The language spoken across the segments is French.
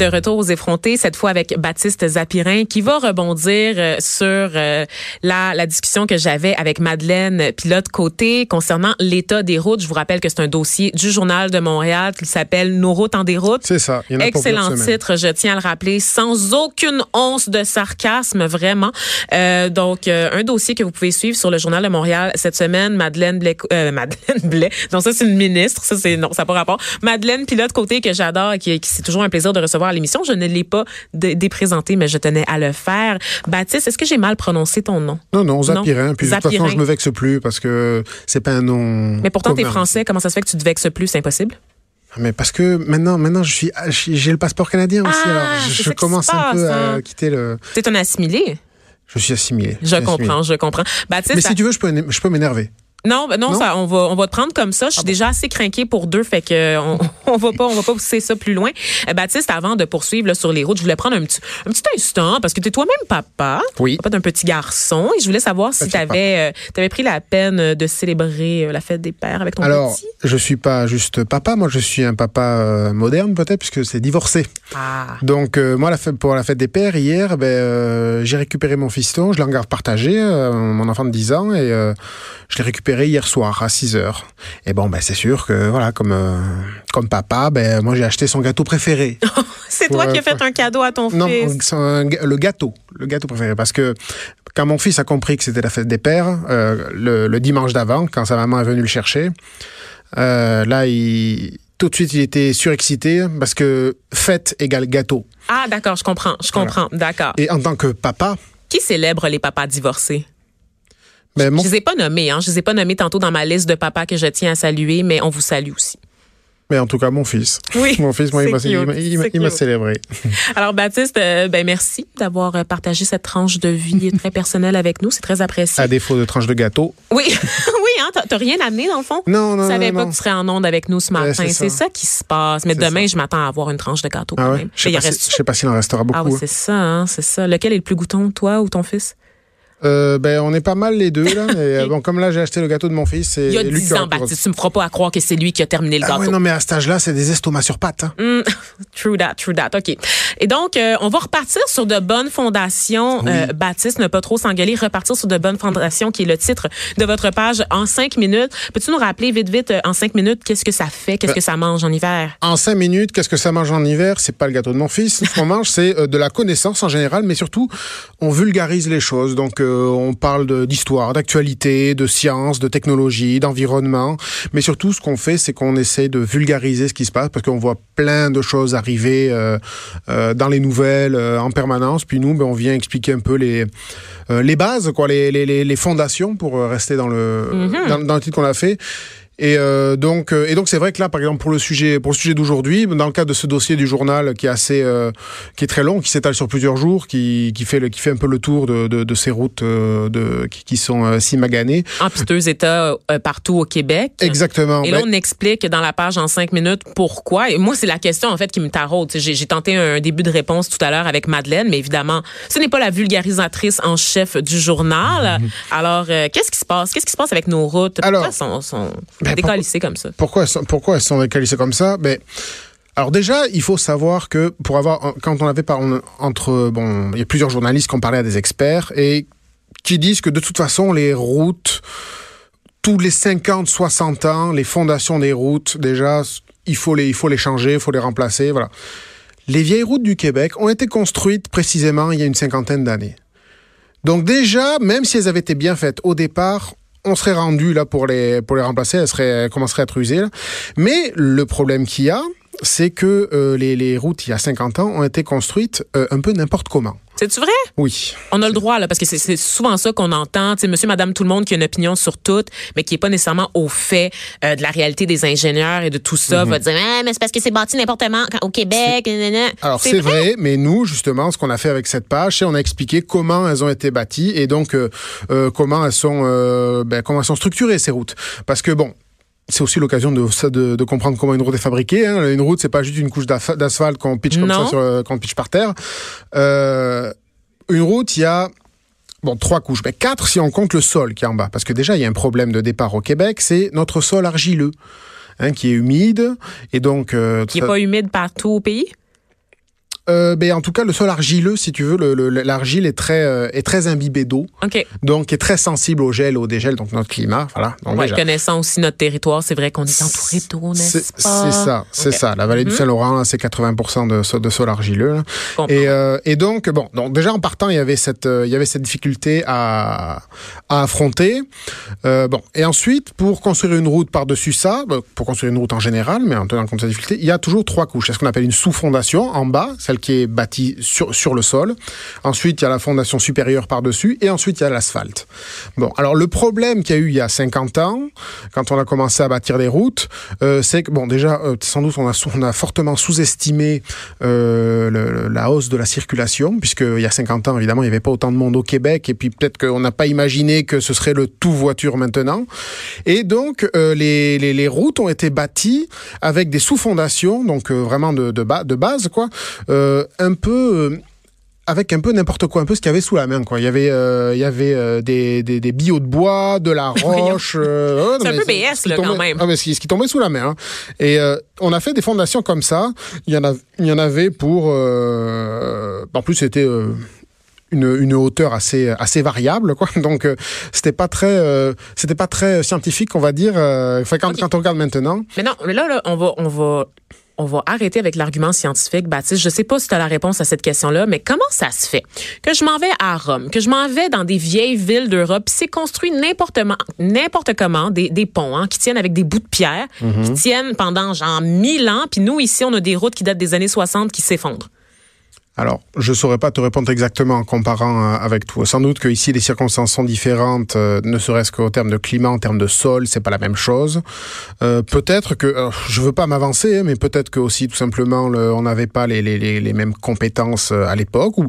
De retour aux effrontés, cette fois avec Baptiste Zapirin, qui va rebondir euh, sur euh, la, la discussion que j'avais avec Madeleine Pilote Côté concernant l'état des routes. Je vous rappelle que c'est un dossier du Journal de Montréal qui s'appelle Nos routes en déroute. C'est ça. Il y en a Excellent titre, je tiens à le rappeler, sans aucune once de sarcasme, vraiment. Euh, donc, euh, un dossier que vous pouvez suivre sur le Journal de Montréal cette semaine. Madeleine Blais, euh, Madeleine Blais. Non, ça c'est une ministre. Ça c'est non, ça n'a pas rapport. Madeleine Pilote Côté que j'adore, qui, qui c'est toujours un plaisir de recevoir à l'émission. Je ne l'ai pas dé- déprésenté, mais je tenais à le faire. Baptiste, est-ce que j'ai mal prononcé ton nom? Non, non, Zapirin. Puis de toute façon, Zapirin. je me vexe plus parce que c'est pas un nom. Mais pourtant, t'es commun. français. Comment ça se fait que tu te vexes plus? C'est impossible? Mais parce que maintenant, maintenant, je suis, j'ai le passeport canadien aussi. Ah, alors, je, commence un peu à hein. quitter le. T'es un assimilé? Je suis assimilé. Je suis assimilé. comprends, je comprends. Baptiste, Mais ça- si tu veux, je peux, je peux m'énerver. Non, ben non, Non? Ça, on va on va te prendre comme ça. Je suis déjà assez craqué pour deux, fait que on, on va pas on va pas pousser ça plus loin. Euh, Baptiste, avant de poursuivre là, sur les routes, je voulais prendre un petit un petit instant parce que tu es toi-même papa, Oui. papa d'un petit garçon, et je voulais savoir si tu avais pris la peine de célébrer euh, la fête des pères avec ton Alors, petit? je suis pas juste papa. Moi, je suis un papa euh, moderne peut-être puisque c'est divorcé. Ah. Donc euh, moi, la fête, pour la fête des pères, hier, ben, euh, j'ai récupéré mon fiston, je l'ai en euh, mon enfant de 10 ans, et euh, je l'ai récupéré hier soir à 6 heures. Et bon, ben, c'est sûr que, voilà, comme, euh, comme papa, ben, moi j'ai acheté son gâteau préféré. C'est toi qui as fait un cadeau à ton non, fils. ga- le gâteau, le gâteau préféré, parce que quand mon fils a compris que c'était la fête des pères, euh, le, le dimanche d'avant, quand sa maman est venue le chercher, euh, là, il... Tout de suite, il était surexcité parce que fête égale gâteau. Ah, d'accord, je comprends, je comprends, d'accord. Et en tant que papa, Qui célèbre les papas divorcés? ben, mon Je les ai pas nommés, hein. Je les ai pas nommés tantôt dans ma liste de papas que je tiens à saluer, mais on vous salue aussi. Mais en tout cas, mon fils. Oui, Mon fils, moi, il m'a- célébré. Alors Baptiste, euh, ben merci d'avoir euh, partagé cette tranche de vie très personnelle avec nous, c'est très apprécié. À défaut de tranche de gâteau. Oui, oui, hein, t'as- rien amené dans le fond? Non, non, Je savais non, pas non. que tu serais en onde avec nous ce matin. c'est c'est ça. ça. qui se passe. Mais demain, ça. je m'attends à avoir une tranche de gâteau Ah quand ouais? même. Je sais pas, si- s'il en restera beaucoup. Ah oui, c'est ça, hein, c'est ça. Lequel est le plus goûton, toi ou ton fils? Euh, ben, on est pas mal les deux, là. Mais, euh, bon, comme là, j'ai acheté le gâteau de mon fils, c'est Il y a lui 10 qui aura ans, Baptiste. Tu me feras pas à croire que c'est lui qui a terminé le Ah gâteau. ouais, non, mais à cet âge-là, c'est des estomacs sur pattes. hein. Mm, true that, true that. OK. Et donc, euh, on va repartir sur de bonnes fondations. Euh, Baptiste, ne pas trop s'engueuler. Repartir sur de bonnes fondations, qui est le titre de votre page en cinq minutes. Peux-tu nous rappeler vite, vite, en cinq minutes, qu'est-ce que ça fait? Qu'est-ce Ben, que ça mange en hiver? En cinq minutes, qu'est-ce que ça mange en hiver? C'est pas le gâteau de mon fils. Ce qu'on mange, c'est de la connaissance en général, mais surtout, on vulgarise les choses. Donc, on parle d'histoire, d'actualité, de science, de technologie, d'environnement. Mais surtout, ce qu'on fait, c'est qu'on essaie de vulgariser ce qui se passe parce qu'on voit plein de choses arriver euh, euh, dans les nouvelles euh, en permanence. Puis nous, ben, on vient expliquer un peu les euh, les bases, quoi, les, les, les, les fondations pour euh, rester dans le dans, dans le titre qu'on a fait. Et euh, donc, euh, et donc c'est vrai que là, par exemple, pour le sujet, pour le sujet d'aujourd'hui, dans le cadre de ce dossier du journal qui est assez, euh, qui est très long, qui s'étale sur plusieurs jours, qui, qui fait le, qui fait un peu le tour de, de, de ces routes de, qui, qui sont si maganées. En piteux état partout au Québec. Exactement. Et là, Ben, on explique dans la page en cinq minutes pourquoi. Et moi, c'est la question, en fait, qui me taraude. J'ai tenté un début de réponse tout à l'heure avec Madeleine, mais évidemment, ce n'est pas la vulgarisatrice en chef du journal. Alors, euh, qu'est-ce qui passe? Qu'est-ce qui se passe avec nos routes? Alors, pourquoi elles sont, sont ben, décalissées comme ça? Pourquoi elles sont, pourquoi elles sont décalissées comme ça? Ben, alors déjà, il faut savoir que pour avoir, quand on avait par entre, bon, il y a plusieurs journalistes qui ont parlé à des experts et qui disent que de toute façon, les routes, tous les 50, 60 ans, les fondations des routes, déjà, il faut les, il faut les changer, il faut les remplacer, voilà. Les vieilles routes du Québec ont été construites précisément il y a une cinquantaine d'années. Donc déjà, même si elles avaient été bien faites au départ, on serait rendu là pour les, pour les remplacer, elles, seraient, commenceraient à être usées. Mais le problème qu'il y a, c'est que euh, les, les routes il y a 50 ans ont été construites euh, un peu n'importe comment. C'est-tu vrai? Oui. On a le droit, là, parce que c'est- c'est souvent ça qu'on entend. Tu sais, monsieur, madame, tout le monde qui a une opinion sur tout, mais qui est pas nécessairement au fait euh, de la réalité des ingénieurs et de tout ça, va dire, ah, mais c'est parce que c'est bâti n'importe comment au Québec. Alors c'est vrai, mais nous justement, ce qu'on a fait avec cette page, c'est on a expliqué comment elles ont été bâties et donc euh, euh, comment elles sont, ben, comment elles sont structurées ces routes. Parce que bon. C'est aussi l'occasion de, de, de comprendre comment une route est fabriquée. Hein. Une route, c'est pas juste une couche d'asphalte qu'on pitch comme Non. ça, sur, euh, qu'on pitch par terre. Euh, une route, il y a Bon, trois couches, mais quatre si on compte le sol qui est en bas. Parce que déjà, il y a un problème de départ au Québec, c'est notre sol argileux, hein, qui est humide. Et donc... euh, Qui est ça- pas humide partout au pays? Euh, ben, en tout cas, le sol argileux, si tu veux, le- le- l'argile est très, euh, est très imbibée d'eau, OK. donc est très sensible au gel, au dégel, donc notre climat, voilà. Donc, Ouais, déjà, connaissant aussi notre territoire, c'est vrai qu'on est entouré d'eau, n'est-ce pas? c'est ça, c'est ça. La vallée du Mhm. Saint-Laurent, c'est 80% de, so- de sol argileux. là. Et, euh, et donc, bon, donc déjà en partant, il y avait cette, euh, il y avait cette difficulté à, à affronter. Bon, et ensuite, pour construire une route par-dessus ça, bah, pour construire une route en général, mais en tenant compte de cette difficulté, il y a toujours trois couches. C'est ce qu'on appelle une sous-fondation en bas, celle qui est bâtie sur, sur le sol. Ensuite, il y a la fondation supérieure par-dessus, et ensuite, il y a l'asphalte. Bon, alors le problème qu'il y a eu il y a 50 ans, quand on a commencé à bâtir des routes, euh, c'est que, bon, déjà, euh, sans doute, on a, on a fortement sous-estimé euh, la hausse de la circulation, puisqu'il y a 50 ans, évidemment, il n'y avait pas autant de monde au Québec, et puis peut-être qu'on n'a pas imaginé que ce serait le tout voiture maintenant. Et donc, les, les, routes ont été bâties avec des sous-fondations, donc vraiment de, de, ba- de base, quoi, un peu... euh, avec un peu n'importe quoi, un peu ce qu'il y avait sous la main. Quoi. Il y avait, euh, il y avait euh, des, des, des billots de bois, de la roche. euh, C'est un peu BS, qui là, tombait- quand même. Ah, mais ce qui, tombait sous la main. hein. Et euh, on a fait des fondations comme ça. Il y en, a, il y en avait pour... euh, en plus, c'était... euh, une, une hauteur assez assez variable quoi donc euh, c'était pas très euh, c'était pas très scientifique on va dire euh, enfin, quand, Ok. quand on regarde maintenant Mais non, mais là, là, on va, on va, on va arrêter avec l'argument scientifique, Baptiste. Je sais pas si tu as la réponse à cette question-là, mais comment ça se fait que je m'en vais à Rome, que je m'en vais dans des vieilles villes d'Europe, puis c'est construit n'importe n'importe comment, des, des ponts hein, qui tiennent avec des bouts de pierre, qui tiennent pendant genre mille ans, puis nous ici, on a des routes qui datent des années 60 qui s'effondrent. Alors, je saurais pas te répondre exactement en comparant euh, avec toi. Sans doute que ici les circonstances sont différentes, euh, ne serait-ce qu'au terme de climat, en termes de sol, c'est pas la même chose. Euh, peut-être que, alors, je veux pas m'avancer, hein, mais peut-être que aussi tout simplement le- on n'avait pas les, les, les, les mêmes compétences euh, à l'époque ou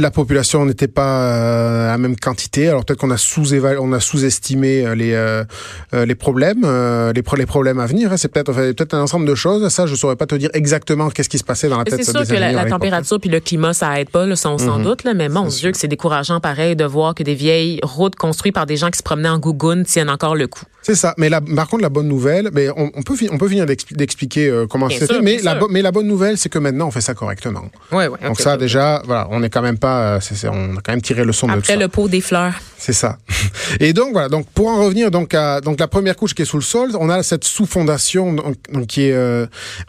la population n'était pas euh, à la même quantité. Alors peut-être qu'on a sous on a sous-estimé euh, les euh, les problèmes, euh, les, pro- les problèmes à venir. hein. C'est peut-être enfin, peut-être un ensemble de choses. Ça, je saurais pas te dire exactement qu'est-ce qui se passait dans la tête C'est des sûr que la, température puis le climat, ça aide pas, là, on s'en Mhm. doute, là, mais mon Dieu, que c'est décourageant pareil de voir que des vieilles routes construites par des gens qui se promenaient en gougoune tiennent encore le coup. C'est ça. Mais la, par contre, la bonne nouvelle, mais on, on peut, on peut d'expli- d'expliquer euh, comment c'est sûr, fait. Mais la, sûr. bo- mais la bonne nouvelle, c'est que maintenant, on fait ça correctement. Ouais, ouais. Donc ça, déjà, voilà, on est quand même pas, euh, c'est- c'est- on a quand même tiré le son de tout ça. le pot des fleurs. C'est ça. Et donc voilà. Donc pour en revenir donc à donc la première couche qui est sous le sol, on a cette sous-fondation donc, donc, qui est euh,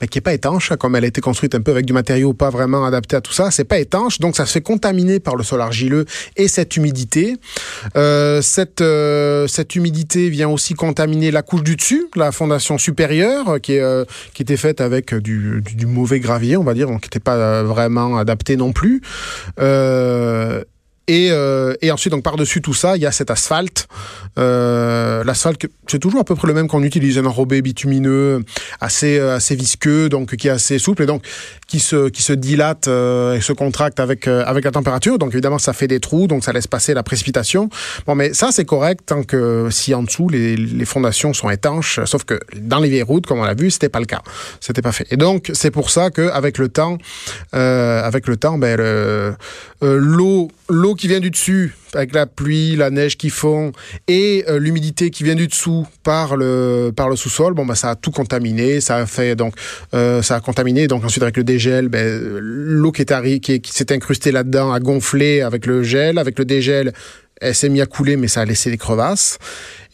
qui est pas étanche, hein, comme elle a été construite un peu avec du matériau pas vraiment adapté à tout ça. C'est pas étanche, donc ça se fait contaminer par le sol argileux et cette humidité. Euh, cette euh, cette humidité vient aussi contaminer la couche du dessus, la fondation supérieure, euh, qui est euh, qui était faite avec du, du, du mauvais gravier, on va dire, donc qui n'était pas euh, vraiment adapté non plus. Euh, euh, et, euh, et ensuite, donc par-dessus tout ça, il y a cet asphalte. Euh, L'asphalte, c'est toujours à peu près le même qu'on utilise, un enrobé bitumineux, assez euh, assez visqueux, donc qui est assez souple et donc qui se qui se dilate et se contracte avec avec la température. Donc évidemment, ça fait des trous, donc ça laisse passer la précipitation. Bon, mais ça c'est correct tant que si en dessous les, les fondations sont étanches. Sauf que dans les vieilles routes, comme on l'a vu, c'était pas le cas. C'était pas fait. Et donc c'est pour ça que avec le temps, avec le temps, ben le- l'eau l'eau qui vient du dessus avec la pluie, la neige qui fond et euh, l'humidité qui vient du dessous par le par le sous-sol, bon bah ça a tout contaminé, ça a fait donc euh, ça a contaminé donc ensuite avec le dégel, ben, l'eau qui qui, qui s'est incrustée là-dedans a gonflé avec le gel, avec le dégel elle s'est mise à couler, mais ça a laissé des crevasses.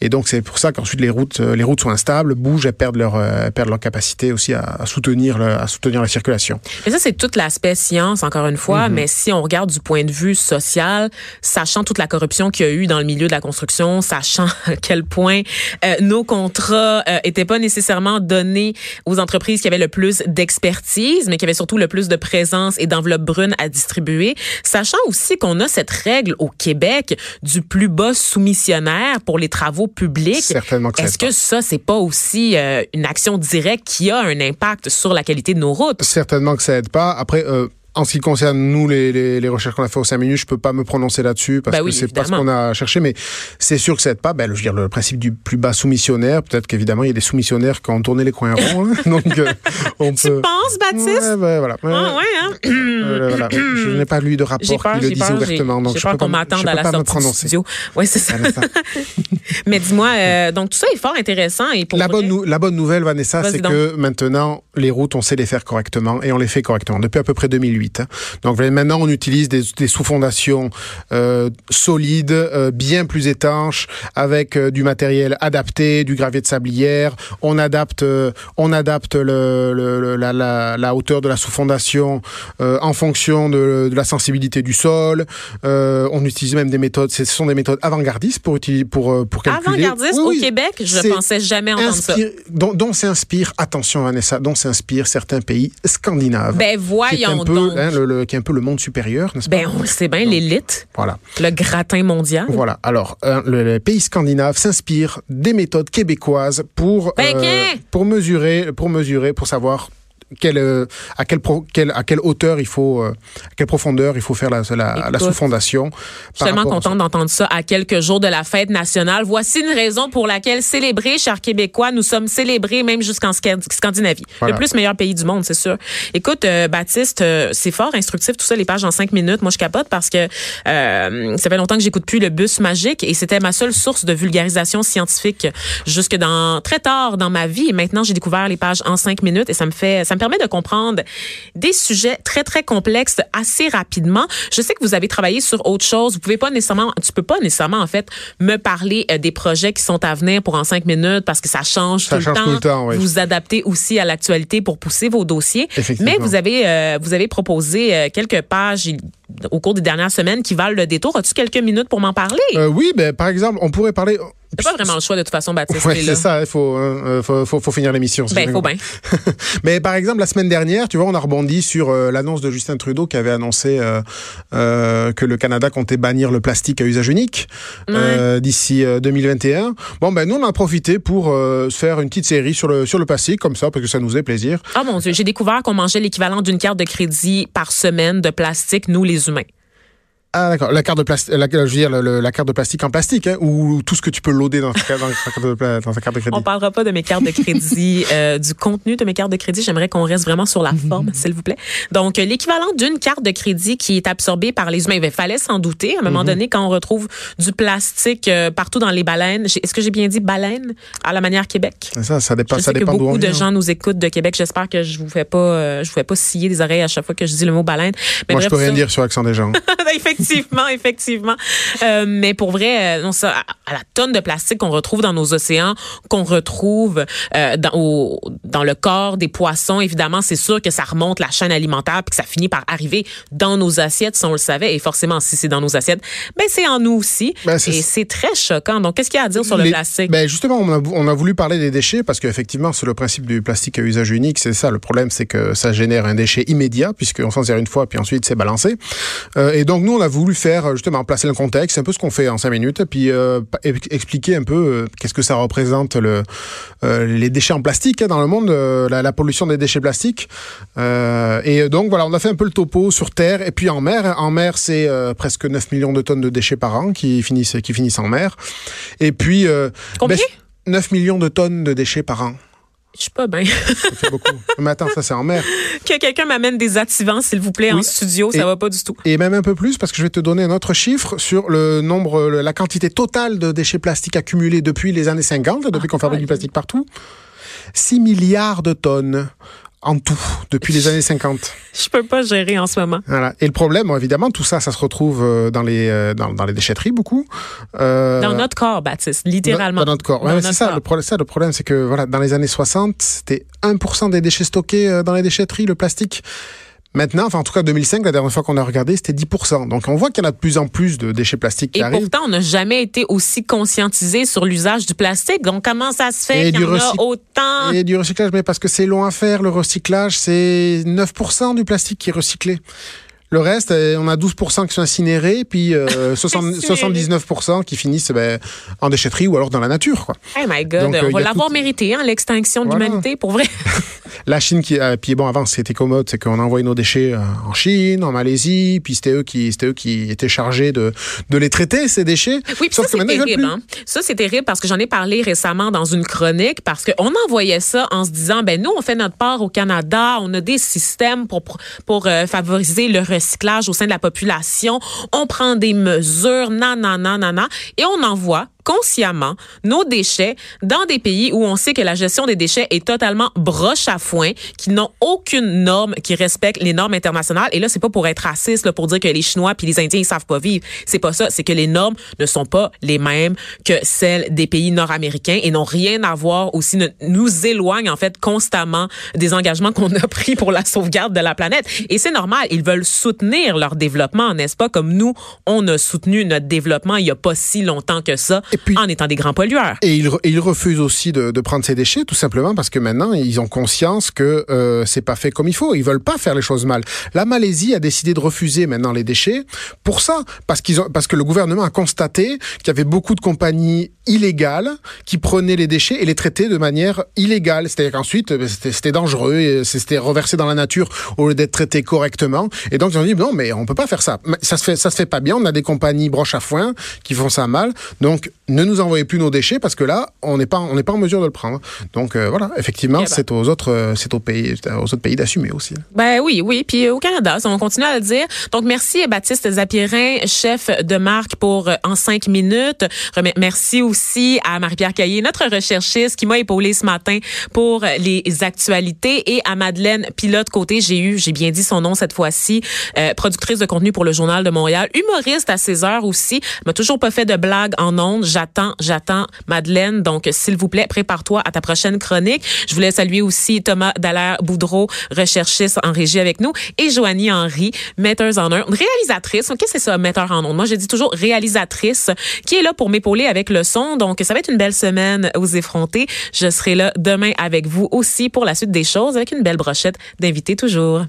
Et donc c'est pour ça qu'ensuite les routes, les routes sont instables, bougent, elles perdent leur, elles perdent leur capacité aussi à, à soutenir, le, à soutenir la circulation. Et ça c'est tout l'aspect science encore une fois, mais si on regarde du point de vue social, sachant toute la corruption qu'il y a eu dans le milieu de la construction, sachant à quel point euh, nos contrats euh, étaient pas nécessairement donnés aux entreprises qui avaient le plus d'expertise, mais qui avaient surtout le plus de présence et d'enveloppe brune à distribuer, sachant aussi qu'on a cette règle au Québec du plus bas soumissionnaire pour les travaux publics. Certainement que Est-ce que ça, c'est pas aussi euh, une action directe qui a un impact sur la qualité de nos routes? Certainement que ça aide pas. Après, euh, en ce qui concerne nous, les, les, les recherches qu'on a fait au 5 minutes, je peux pas me prononcer là-dessus parce Ben que oui, c'est pas ce qu'on a cherché, mais c'est sûr que ça aide pas. Ben, je veux dire, le principe du plus bas soumissionnaire, peut-être qu'évidemment, il y a des soumissionnaires qui ont tourné les coins ronds, hein. donc euh, on Tu peut... penses, Baptiste? Ouais, ben, voilà. Ah ouais, hein? Euh, voilà. Je n'ai pas lu de rapport peur, qui le disait ouvertement, donc je peux qu'on pas, m'attende à la pas me sortie du prononcer. studio. Oui, c'est ça. Vanessa. Mais dis-moi, euh, donc tout ça est fort intéressant et pour La vrai- bonne, nou- la bonne nouvelle, Vanessa, c'est que maintenant, les routes, on sait les faire correctement et on les fait correctement depuis à peu près 2008. hein. Donc maintenant, on utilise des, des sous-fondations euh, solides, bien plus étanches, avec du matériel adapté, du gravier de sablière. On adapte, on adapte le, le- le- la, la- la hauteur de la sous-fondation en fonction de, de la sensibilité du sol. Euh, on utilise même des méthodes, ce sont des méthodes avant-gardistes pour pour euh, pour calculer. Avant-gardiste Oui, au. Québec, je C'est pensais jamais entendre ça. inspire- dont, dont s'inspire, attention Vanessa, dont s'inspirent certains pays scandinaves. Ben qui est un peu, hein, le, le- qui est un peu le monde supérieur, n'est-ce pas? Ben on le sait bien, l'élite, Voilà. le gratin mondial. Voilà. Alors, hein, le, le pays scandinave s'inspire des méthodes québécoises pour Ben, qu'un? pour mesurer, pour mesurer, pour savoir quelle, euh, à quelle pro- quelle- à quelle hauteur il faut, euh, à quelle profondeur il faut faire la, la, la Écoute, sous-fondation. Je suis tellement contente d'entendre ça à quelques jours de la fête nationale. Voici une raison pour laquelle célébrer, chers Québécois, nous sommes célébrés même jusqu'en Sca- Scandinavie. Voilà. Le plus meilleur pays du monde, c'est sûr. Écoute, euh, Baptiste, euh, c'est fort instructif tout ça, les pages en cinq minutes. Moi, je capote parce que euh, ça fait longtemps que j'écoute plus le bus magique et c'était ma seule source de vulgarisation scientifique jusque dans très tard dans ma vie. Et maintenant, j'ai découvert les pages en cinq minutes et ça me fait, ça me permet de comprendre des sujets très très complexes assez rapidement. Je sais que vous avez travaillé sur autre chose. Vous pouvez pas nécessairement, tu peux pas nécessairement en fait me parler euh, des projets qui sont à venir pour en cinq minutes parce que ça change, Ça tout, change le tout le temps, oui. Vous adaptez aussi à l'actualité pour pousser vos dossiers. Mais vous avez euh, vous avez proposé euh, quelques pages au cours des dernières semaines qui valent le détour. As-tu quelques minutes pour m'en parler? Euh, oui, ben, par exemple, on pourrait parler. C'est pas vraiment le choix de toute façon, Baptiste. Ouais, c'est ça, il faut, hein, euh, faut, faut, faut finir l'émission. si Ben, faut bien. Mais par exemple, la semaine dernière, tu vois, on a rebondi sur euh, l'annonce de Justin Trudeau qui avait annoncé euh, euh, que le Canada comptait bannir le plastique à usage unique euh, d'ici euh, 2021. Bon, ben nous, on a profité pour euh, se faire une petite série sur le, sur le plastique, comme ça, parce que ça nous fait plaisir. Oh mon Dieu, j'ai découvert qu'on mangeait l'équivalent d'une carte de crédit par semaine de plastique, nous les humains. Ah d'accord, la carte de plastique, la, je veux dire le- la carte de plastique en plastique, hein, ou tout ce que tu peux loader dans ta, carte- dans ta carte de, pla- dans ta carte de crédit? On parlera pas de mes cartes de crédit, euh, du contenu de mes cartes de crédit. J'aimerais qu'on reste vraiment sur la forme, s'il vous plaît. Donc, l'équivalent d'une carte de crédit qui est absorbée par les humains. Il fallait s'en douter. À un moment donné, quand on retrouve du plastique euh, partout dans les baleines, est-ce que j'ai bien dit baleine à la manière Québec? Ça, ça dépend, Je ça sais dépend on beaucoup de gens nous écoutent de Québec. J'espère que je vous fais pas, euh, je vous fais pas scier des oreilles à chaque fois que je dis le mot baleine. Mais Moi, je bref, peux rien ça- dire sur l'accent des gens. effectivement, effectivement. Euh, mais pour vrai, euh, non, ça, à, à la tonne de plastique qu'on retrouve dans nos océans, qu'on retrouve euh, dans, au- dans le corps des poissons, évidemment, c'est sûr que ça remonte la chaîne alimentaire puis que ça finit par arriver dans nos assiettes, si on le savait. Et forcément, si c'est dans nos assiettes, ben c'est en nous aussi. Ben, et c'est très choquant. Donc, qu'est-ce qu'il y a à dire sur le Les- plastique? Ben justement, on a, on a voulu parler des déchets parce qu'effectivement, c'est le principe du plastique à usage unique. C'est ça. Le problème, c'est que ça génère un déchet immédiat puisqu'on s'en sert une fois puis ensuite c'est balancé. Euh, et donc nous, on a voulu faire justement placer le contexte, c'est un peu ce qu'on fait en cinq minutes, puis euh, expliquer un peu euh, qu'est-ce que ça représente le, euh, les déchets en plastique hein, dans le monde, euh, la, la pollution des déchets plastiques. Euh, et donc voilà, on a fait un peu le topo sur terre et puis en mer. En mer, c'est euh, presque 9 millions de tonnes de déchets par an qui finissent qui finissent en mer. Et puis euh, Combien? 9 millions de tonnes de déchets par an. Je sais pas bien. Ça fait beaucoup. Mais attends, ça c'est en mer. que quelqu'un m'amène des activants, s'il vous plaît, en studio. Ça Et- va pas du tout. Et même un peu plus parce que je vais te donner un autre chiffre sur le nombre, la quantité totale de déchets plastiques accumulés depuis les années 50, depuis qu'on fabrique du plastique partout. 6 milliards de tonnes en tout depuis les années 50. Je peux pas gérer en ce moment. Voilà. Et le problème, évidemment, tout ça, ça se retrouve euh, dans les euh, dans, dans les déchetteries beaucoup. Euh, dans notre corps, Baptiste, littéralement. Dans, notre corps. Ouais, c'est ça. Le problème, ça. Le problème, c'est que voilà, dans les années 60, c'était 1% des déchets stockés dans les déchetteries, le plastique. Maintenant, enfin en tout cas 2005, la dernière fois qu'on a regardé, c'était 10%. Donc on voit qu'il y en a de plus en plus de déchets plastiques qui Et arrivent. pourtant, on n'a jamais été aussi conscientisé sur l'usage du plastique. Donc comment ça se fait qu'il y en a autant? Et du recyclage, mais parce que c'est long à faire. Le recyclage, c'est 9% du plastique qui est recyclé. Le reste, euh, on a 12% qui sont incinérés, puis euh, 79% qui finissent ben, en déchetterie ou alors dans la nature. Quoi. Oh my God, Donc, on va l'avoir tout... mérité, hein, l'extinction de l'humanité, pour vrai. la Chine, qui, euh, puis bon, avant, c'était commode, c'est qu'on envoyait nos déchets euh, en Chine, en Malaisie, puis c'était eux qui, eux qui étaient chargés de, de les traiter, ces déchets. Oui, puis ça, c'est terrible. Hein? Ça, c'est terrible parce que j'en ai parlé récemment dans une chronique, parce qu'on envoyait ça en se disant, ben nous, on fait notre part au Canada, on a des systèmes pour, pour euh, favoriser le recyclage au sein de la population. On prend des mesures, nanana, nanana, et on envoie consciemment nos déchets dans des pays où on sait que la gestion des déchets est totalement broche à foin, qui n'ont aucune norme qui respecte les normes internationales. Et là, c'est pas pour être raciste, là, pour dire que les Chinois puis les Indiens ils savent pas vivre. C'est pas ça. C'est que les normes ne sont pas les mêmes que celles des pays nord-américains et n'ont rien à voir aussi nous éloignent en fait constamment des engagements qu'on a pris pour la sauvegarde de la planète. Et c'est normal. Ils veulent soutenir leur développement, n'est-ce pas? Comme nous, on a soutenu notre développement il y a pas si longtemps que ça. Et puis, en étant des grands pollueurs. Et ils, ils refusent aussi de, de, prendre ces déchets, tout simplement parce que maintenant, ils ont conscience que euh, c'est pas fait comme il faut. Ils veulent pas faire les choses mal. La Malaisie a décidé de refuser maintenant les déchets pour ça, parce qu'ils ont, parce que le gouvernement a constaté qu'il y avait beaucoup de compagnies illégales qui prenaient les déchets et les traitaient de manière illégale. C'est-à-dire qu'ensuite, c'était dangereux, c'était reversé dans la nature au lieu d'être traité correctement. Et donc ils ont dit non, mais on peut pas faire ça. Ça se fait, ça se fait pas bien. On a des compagnies broche à foin qui font ça mal. Donc ne nous envoyez plus nos déchets parce que là, on n'est pas, on n'est pas en mesure de le prendre. Donc euh, voilà, effectivement, ben. c'est aux autres, euh, c'est aux pays, aux autres pays d'assumer aussi. Ben oui, oui. Puis au Canada, on continue à le dire. Donc merci Baptiste Zapierin, chef de marque pour euh, en cinq minutes. Merci aussi à Marie-Pierre Caillé, notre recherchiste qui m'a épaulé ce matin pour les actualités, et à Madeleine Pilote côté. J'ai eu, j'ai bien dit son nom cette fois-ci, euh, productrice de contenu pour le Journal de Montréal, humoriste à 16 heures aussi. M'a toujours pas fait de blague en ondes. J'attends, j'attends Madeleine. Donc, s'il vous plaît, prépare-toi à ta prochaine chronique. Je voulais saluer aussi Thomas Dallaire-Boudreau, recherchiste en régie avec nous, et Joanie Henry, metteuse en ondes, réalisatrice. Qu'est-ce que c'est ça, metteur en ondes? Moi, je dis toujours réalisatrice, qui est là pour m'épauler avec le son. Donc, ça va être une belle semaine aux effrontés. Je serai là demain avec vous aussi pour la suite des choses, avec une belle brochette d'invités toujours.